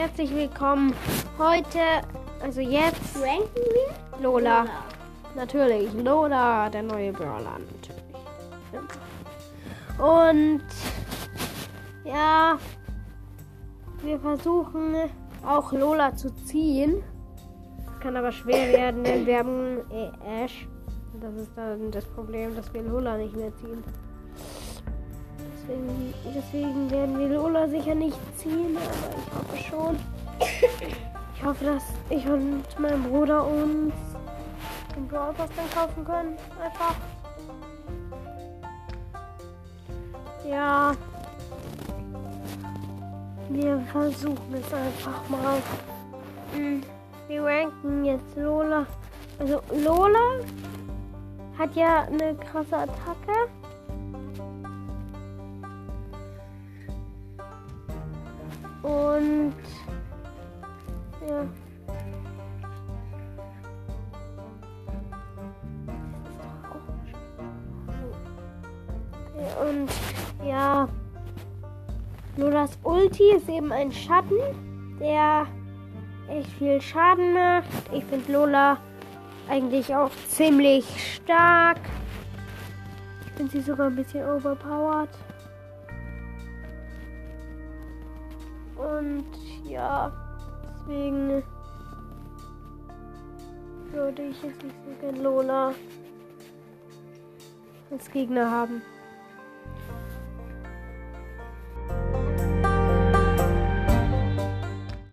herzlich willkommen. Heute, also jetzt, Ranken wir? Lola. Natürlich, Lola, der neue Brawler, natürlich. Und ja, wir versuchen auch Lola zu ziehen. Kann aber schwer werden, denn wir haben äh, Ash. Das ist dann das Problem, dass wir Lola nicht mehr ziehen. Deswegen, deswegen werden wir Lola sicher nicht ziehen, aber ich hoffe schon. Ich hoffe, dass ich und mein Bruder uns den Brawl Pass dann kaufen können. Einfach. Ja. Wir versuchen es einfach mal. Hm, Wir ranken jetzt Lola. Also Lola hat ja eine krasse Attacke. Und ja. Und ja, Lolas Ulti ist eben ein Schatten, der echt viel Schaden macht. Ich finde Lola eigentlich auch ziemlich stark. Ich finde sie sogar ein bisschen overpowered. Und ja, deswegen würde ich jetzt nicht so gern Lola als Gegner haben.